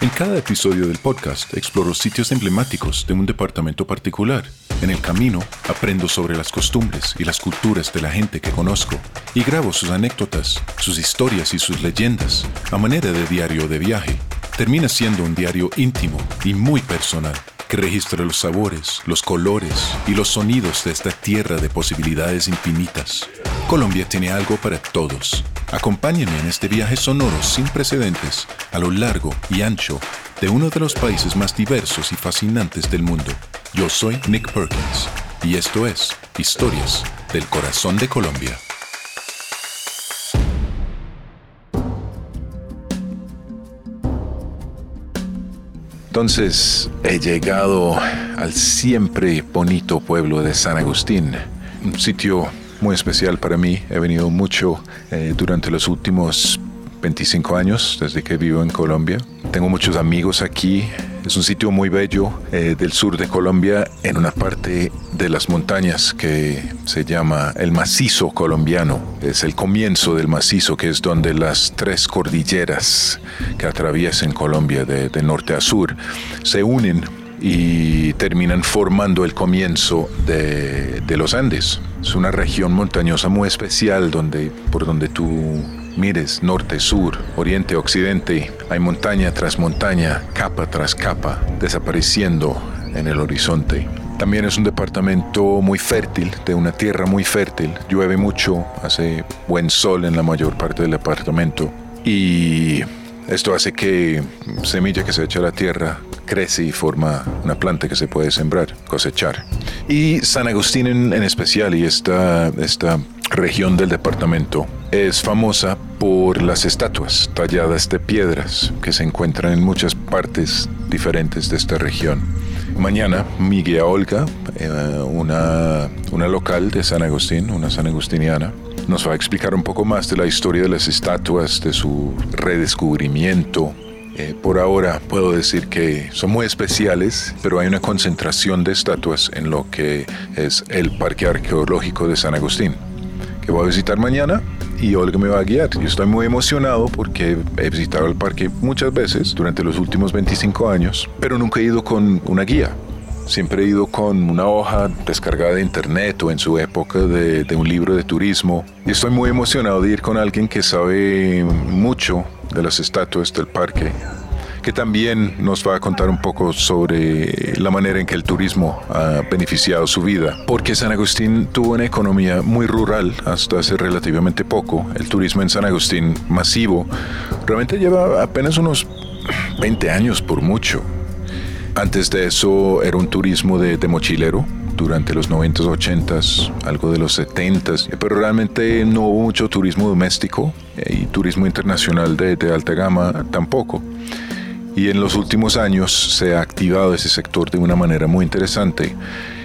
En cada episodio del podcast exploro sitios emblemáticos de un departamento particular en el camino aprendo sobre las costumbres y las culturas de la gente que conozco y grabo sus anécdotas, sus historias y sus leyendas a manera de diario de viaje. Termina siendo un diario íntimo y muy personal que registra los sabores, los colores y los sonidos de esta tierra de posibilidades infinitas. Colombia tiene algo para todos. Acompáñenme en este viaje sonoro sin precedentes a lo largo y ancho de uno de los países más diversos y fascinantes del mundo. Yo soy Nick Perkins y esto es Historias del Corazón de Colombia. Entonces he llegado al siempre bonito pueblo de San Agustín, un sitio muy especial para mí. He venido mucho eh, durante los últimos 25 años desde que vivo en Colombia. Tengo muchos amigos aquí. Es un sitio muy bello eh, del sur de Colombia, en una parte de las montañas que se llama el macizo colombiano. Es el comienzo del macizo, que es donde las tres cordilleras que atraviesan Colombia de, norte a sur se unen y terminan formando el comienzo de, de, los Andes. Es una región montañosa muy especial donde, por donde tú mires norte, sur, oriente, occidente, hay montaña tras montaña, capa tras capa, desapareciendo en el horizonte. También es un departamento muy fértil, de una tierra muy fértil. Llueve mucho, hace buen sol en la mayor parte del departamento. Y esto hace que semilla que se echa a la tierra crece y forma una planta que se puede sembrar, cosechar. Y San Agustín en, en especial y esta, esta región del departamento es famosa por las estatuas talladas de piedras que se encuentran en muchas partes diferentes de esta región. Mañana mi guía Olga, eh, una, una local de San Agustín, una san agustiniana, nos va a explicar un poco más de la historia de las estatuas, de su redescubrimiento. Eh, por ahora puedo decir que son muy especiales, pero hay una concentración de estatuas en lo que es el Parque Arqueológico de San Agustín, que voy a visitar mañana y Olga me va a guiar. Yo estoy muy emocionado porque he visitado el parque muchas veces durante los últimos 25 años, pero nunca he ido con una guía. Siempre he ido con una hoja descargada de internet o en su época de, de un libro de turismo. Y estoy muy emocionado de ir con alguien que sabe mucho de las estatuas del parque que también nos va a contar un poco sobre la manera en que el turismo ha beneficiado su vida. Porque San Agustín tuvo una economía muy rural hasta hace relativamente poco. El turismo en San Agustín masivo realmente lleva apenas unos 20 años por mucho. Antes de eso era un turismo de, de mochilero, durante los 90s, 80s, algo de los 70s, pero realmente no hubo mucho turismo doméstico y turismo internacional de, de alta gama tampoco. Y en los últimos años se ha activado ese sector de una manera muy interesante.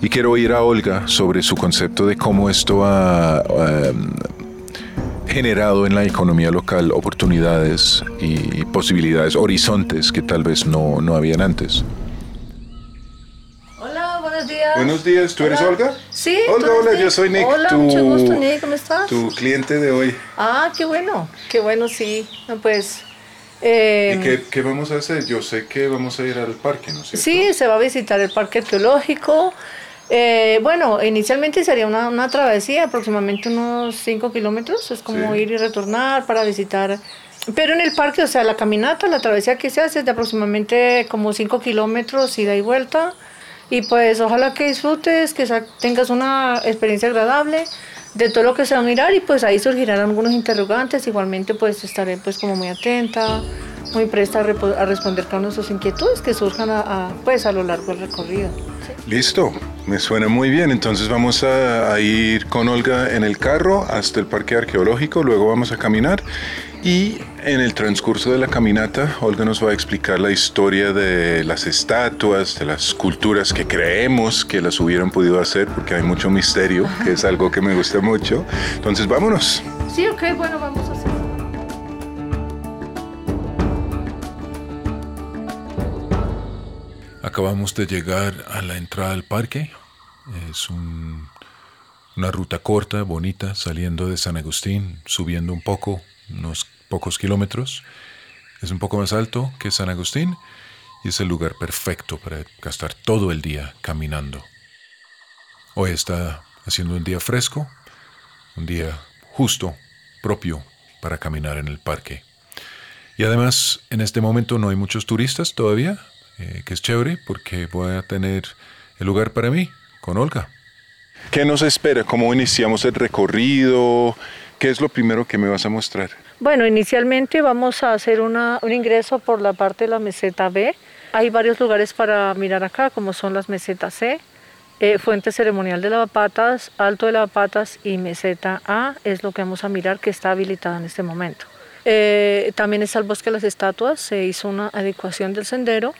Y quiero oír a Olga sobre su concepto de cómo esto ha um, generado en la economía local oportunidades y posibilidades, horizontes que tal vez no, no habían antes. Hola, buenos días. Buenos días, ¿tú eres Hola. Olga? Sí. Olga, ¿tú eres hola, Nick? yo soy Nick. Hola, tu- mucho gusto, Nick. ¿Cómo estás? Tu cliente de hoy. Ah, qué bueno. Qué bueno, sí. No, pues. Eh, ¿Y qué, qué vamos a hacer? Yo sé que vamos a ir al parque, ¿no es cierto? Sí, se va a visitar el parque arqueológico. Eh, bueno, inicialmente sería una, una travesía, aproximadamente unos 5 kilómetros. Es como Sí. ir y retornar para visitar. Pero en el parque, o sea, la caminata, la travesía que se hace es de aproximadamente como 5 kilómetros, ida y vuelta. Y pues ojalá que disfrutes, que tengas una experiencia agradable. De todo lo que se va a mirar y pues ahí surgirán algunos interrogantes. Igualmente pues estaré pues como muy atenta, muy presta a, responder cada una de sus inquietudes que surjan a, pues a lo largo del recorrido. Listo, me suena muy bien. Entonces vamos a, ir con Olga en el carro hasta el parque arqueológico, luego vamos a caminar y en el transcurso de la caminata Olga nos va a explicar la historia de las estatuas, de las culturas que creemos que las hubieran podido hacer porque hay mucho misterio, que es algo que me gusta mucho. Entonces vámonos. Sí, ok, bueno, vamos a hacer. Acabamos de llegar a la entrada al parque. Es una ruta corta, bonita, saliendo de San Agustín, subiendo un poco, unos pocos kilómetros. Es un poco más alto que San Agustín y es el lugar perfecto para gastar todo el día caminando. Hoy está haciendo un día fresco, un día justo, propio para caminar en el parque. Y además, en este momento no hay muchos turistas todavía, eh, que es chévere porque voy a tener el lugar para mí con Olga. ¿Qué nos espera? ¿Cómo iniciamos el recorrido? ¿Qué es lo primero que me vas a mostrar? Bueno, inicialmente vamos a hacer un ingreso por la parte de la meseta B. Hay varios lugares para mirar acá, como son las mesetas C, eh, Fuente Ceremonial de Lavapatas, Alto de Lavapatas y Meseta A es lo que vamos a mirar que está habilitada en este momento. Eh, también está el Bosque de las Estatuas, se hizo una adecuación del sendero.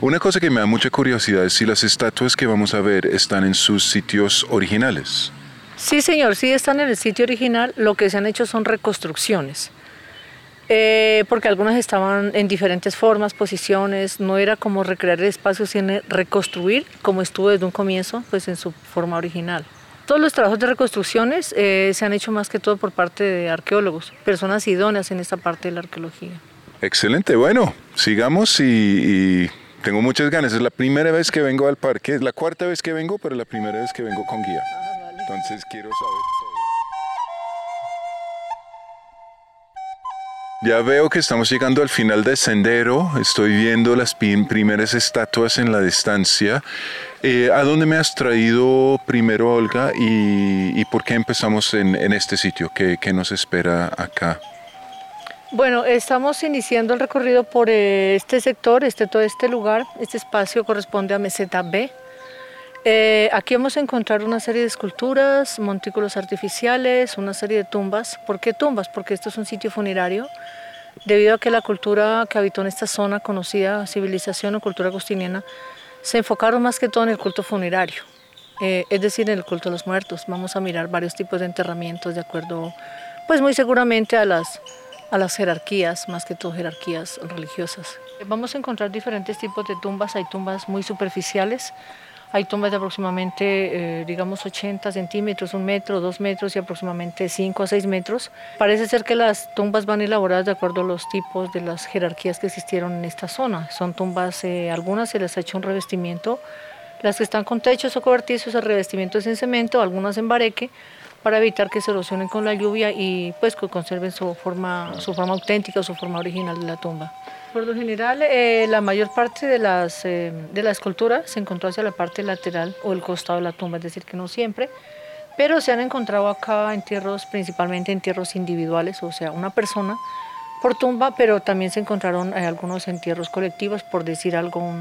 Una cosa que me da mucha curiosidad es si las estatuas que vamos a ver están en sus sitios originales. Sí, señor, sí están en el sitio original. Lo que se han hecho son reconstrucciones. Eh, porque algunas estaban en diferentes formas, posiciones, no era como recrear el espacio, sino reconstruir como estuvo desde un comienzo, pues en su forma original. Todos los trabajos de reconstrucciones eh, se han hecho más que todo por parte de arqueólogos, personas idóneas en esta parte de la arqueología. Excelente, bueno, sigamos y, tengo muchas ganas. Es la primera vez que vengo al parque, es la cuarta vez que vengo, pero la primera vez que vengo con guía. Entonces quiero saber Ya veo que estamos llegando al final del sendero, estoy viendo las primeras estatuas en la distancia. Eh, ¿A dónde me has traído primero, Olga, y, por qué empezamos en, este sitio? ¿Qué, nos espera acá? Bueno, estamos iniciando el recorrido por eh, este sector, este, todo este lugar. Este espacio corresponde a Meseta B. Eh, aquí vamos a encontrar una serie de esculturas, montículos artificiales, una serie de tumbas. ¿Por qué tumbas? Porque esto es un sitio funerario debido a que la cultura que habitó en esta zona conocida, civilización o cultura agustiniana, se enfocaron más que todo en el culto funerario, eh, es decir, en el culto a los muertos. Vamos a mirar varios tipos de enterramientos de acuerdo, pues muy seguramente a las, a las jerarquías, más que todo jerarquías religiosas. Vamos a encontrar diferentes tipos de tumbas, hay tumbas muy superficiales, hay tumbas de aproximadamente, eh, digamos, 80 centímetros, un metro, dos metros y aproximadamente 5 a 6 metros. Parece ser que las tumbas van elaboradas de acuerdo a los tipos de las jerarquías que existieron en esta zona. Son tumbas, eh, algunas se les ha hecho un revestimiento, las que están con techos o cobertizos, el revestimiento es en cemento, algunas en bareque, para evitar que se erosionen con la lluvia y pues que conserven su forma, su forma auténtica su forma original de la tumba. Por lo general, eh, la mayor parte de, las, eh, de la escultura se encontró hacia la parte lateral o el costado de la tumba, es decir, que no siempre, pero se han encontrado acá entierros, principalmente entierros individuales, o sea, una persona por tumba, pero también se encontraron eh, algunos entierros colectivos, por decir algo,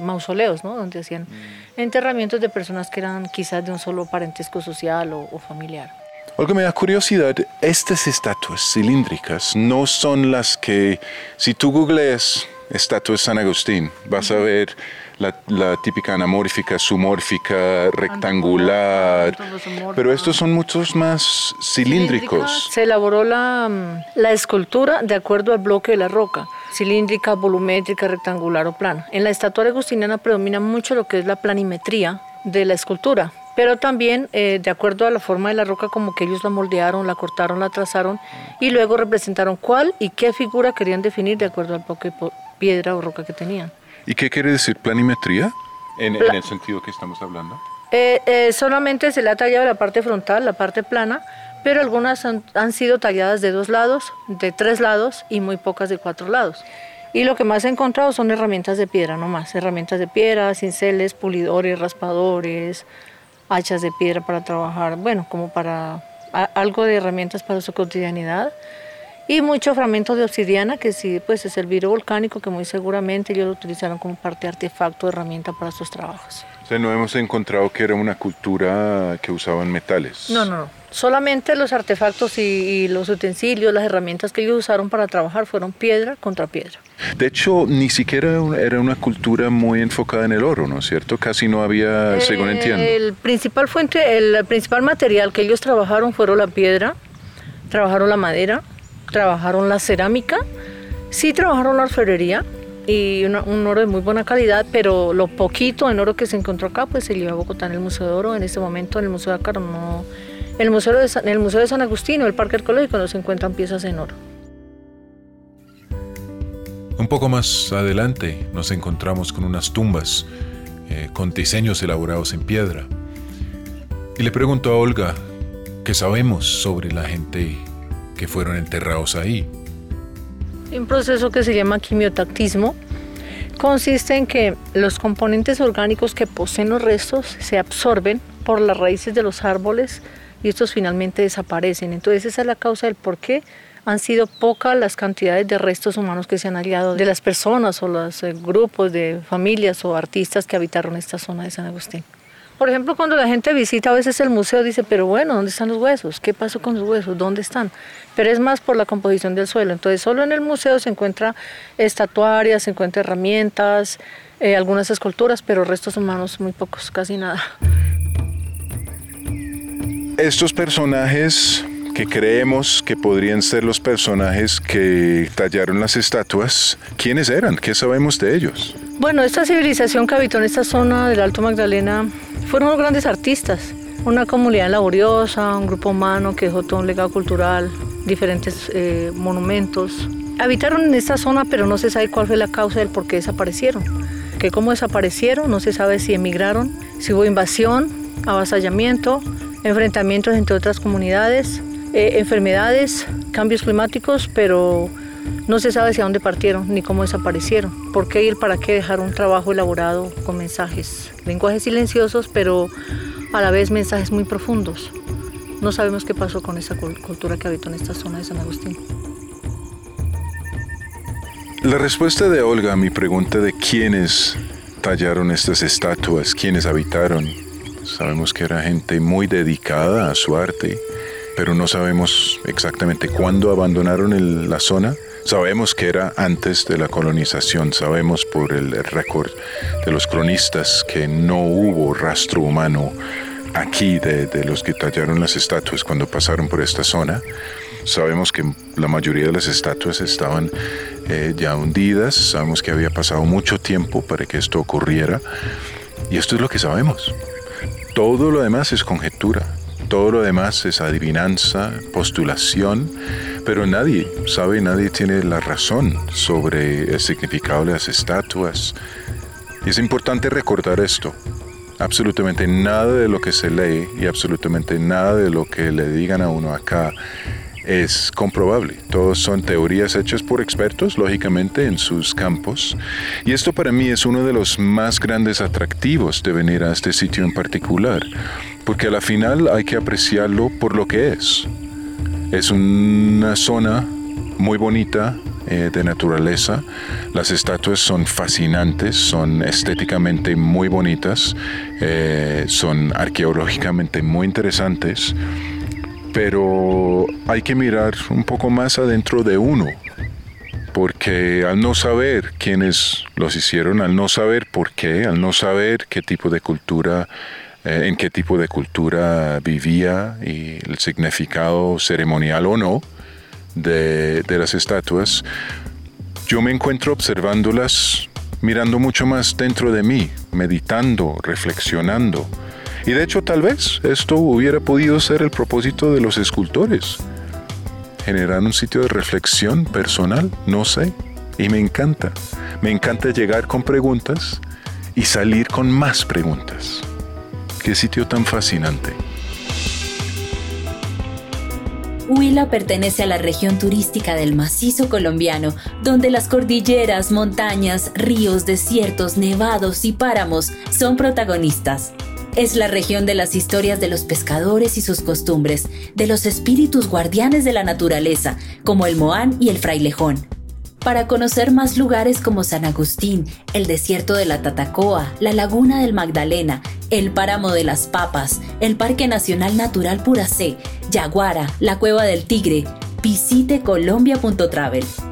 mausoleos, ¿no? donde hacían mm. enterramientos de personas que eran quizás de un solo parentesco social o familiar. Algo me da curiosidad, estas estatuas cilíndricas no son las que, si tú googleas estatua de San Agustín, vas a ver la, típica anamórfica, sumórfica, rectangular, pero estos son muchos más cilíndricos. Se elaboró la, la escultura de acuerdo al bloque de la roca cilíndrica, volumétrica, rectangular o plana. En la estatua agustiniana predomina mucho lo que es la planimetría de la escultura pero también eh, de acuerdo a la forma de la roca como que ellos la moldearon, la cortaron, la trazaron y luego representaron cuál y qué figura querían definir de acuerdo al bloque piedra o roca que tenían. ¿Y qué quiere decir planimetría en, el sentido que estamos hablando? Eh, eh, solamente se le ha tallado la parte frontal, la parte plana, pero algunas han, han, sido talladas de dos lados, de tres lados y muy pocas de cuatro lados. Y lo que más he encontrado son herramientas de piedra, no más, herramientas de piedra, cinceles, pulidores, raspadores, hachas de piedra para trabajar, bueno, como para algo de herramientas para su cotidianidad y muchos fragmentos de obsidiana que sí pues es el vidrio volcánico que muy seguramente ellos lo utilizaron como parte de artefacto, herramienta para sus trabajos. O sea, no hemos encontrado que era una cultura que usaban metales. No, no, no. Solamente los artefactos y, los utensilios, las herramientas que ellos usaron para trabajar fueron piedra contra piedra. De hecho, ni siquiera era una cultura muy enfocada en el oro, ¿no es cierto? Casi no había, según eh, entiendo. El principal fuente, el principal material que ellos trabajaron fueron la piedra, trabajaron la madera, trabajaron la cerámica, sí trabajaron la orfebrería y un oro de muy buena calidad, pero lo poquito en oro que se encontró acá, pues se llevó a Bogotá en el Museo de Oro. En este momento en el Museo de Acá no en el Museo de San, el de San Agustín o el Parque Arqueológico no se encuentran piezas en oro. Un poco más adelante nos encontramos con unas tumbas eh, con diseños elaborados en piedra. Y le pregunto a Olga qué sabemos sobre la gente fueron enterrados ahí. Un proceso que se llama quimiotactismo consiste en que los componentes orgánicos que poseen los restos se absorben por las raíces de los árboles y estos finalmente desaparecen. Entonces esa es la causa del por qué han sido pocas las cantidades de restos humanos que se han hallado de las personas o los eh, grupos de familias o artistas que habitaron esta zona de San Agustín. Por ejemplo, cuando la gente visita a veces el museo, dice, pero bueno, ¿dónde están los huesos? ¿Qué pasó con los huesos? ¿Dónde están? Pero es más por la composición del suelo. Entonces, solo en el museo se encuentra estatuarias, se encuentra herramientas, eh, algunas esculturas, pero restos humanos muy pocos, casi nada. Estos personajes que creemos que podrían ser los personajes que tallaron las estatuas, ¿quiénes eran? ¿Qué sabemos de ellos? Bueno, esta civilización que habitó en esta zona del Alto Magdalena fueron los grandes artistas, una comunidad laboriosa, un grupo humano que dejó todo un legado cultural, diferentes eh, monumentos. Habitaron en esta zona, pero no se sabe cuál fue la causa del por qué desaparecieron. Que cómo desaparecieron, no se sabe si emigraron, si hubo invasión, avasallamiento, enfrentamientos entre otras comunidades, eh, enfermedades, cambios climáticos, pero no se sabe hacia dónde partieron ni cómo desaparecieron. ¿Por qué y el para qué dejar un trabajo elaborado con mensajes, lenguajes silenciosos, pero a la vez mensajes muy profundos? No sabemos qué pasó con esa cultura que habitó en esta zona de San Agustín. La respuesta de Olga a mi pregunta de quiénes tallaron estas estatuas, quiénes habitaron, Sabemos que era gente muy dedicada a su arte, pero no sabemos exactamente cuándo abandonaron la zona. Sabemos que era antes de la colonización, sabemos por el récord de los cronistas que no hubo rastro humano aquí de, los que tallaron las estatuas cuando pasaron por esta zona. Sabemos que la mayoría de las estatuas estaban eh, ya hundidas, sabemos que había pasado mucho tiempo para que esto ocurriera y esto es lo que sabemos. Todo lo demás es conjetura, todo lo demás es adivinanza, postulación, pero nadie sabe, nadie tiene la razón sobre el significado de las estatuas. Y es importante recordar esto. Absolutamente nada de lo que se lee y absolutamente nada de lo que le digan a uno acá es comprobable. Todos son teorías hechas por expertos, lógicamente, en sus campos. Y esto para mí es uno de los más grandes atractivos de venir a este sitio en particular, porque a la final hay que apreciarlo por lo que es. Es una zona muy bonita, eh, de naturaleza. Las estatuas son fascinantes, son estéticamente muy bonitas, eh, son arqueológicamente muy interesantes pero hay que mirar un poco más adentro de uno, porque al no saber quiénes los hicieron, al no saber por qué, al no saber qué tipo de cultura, eh, en qué tipo de cultura vivía y el significado ceremonial o no de, de las estatuas, yo me encuentro observándolas, mirando mucho más dentro de mí, meditando, reflexionando y de hecho tal vez esto hubiera podido ser el propósito de los escultores. Generar un sitio de reflexión personal, no sé. Y me encanta. Me encanta llegar con preguntas y salir con más preguntas. Qué sitio tan fascinante. Huila pertenece a la región turística del macizo colombiano, donde las cordilleras, montañas, ríos, desiertos, nevados y páramos son protagonistas. Es la región de las historias de los pescadores y sus costumbres, de los espíritus guardianes de la naturaleza, como el Moán y el Frailejón. Para conocer más lugares como San Agustín, el desierto de la Tatacoa, la laguna del Magdalena, el páramo de las Papas, el Parque Nacional Natural Puracé, Yaguara, la Cueva del Tigre, visite colombia.travel.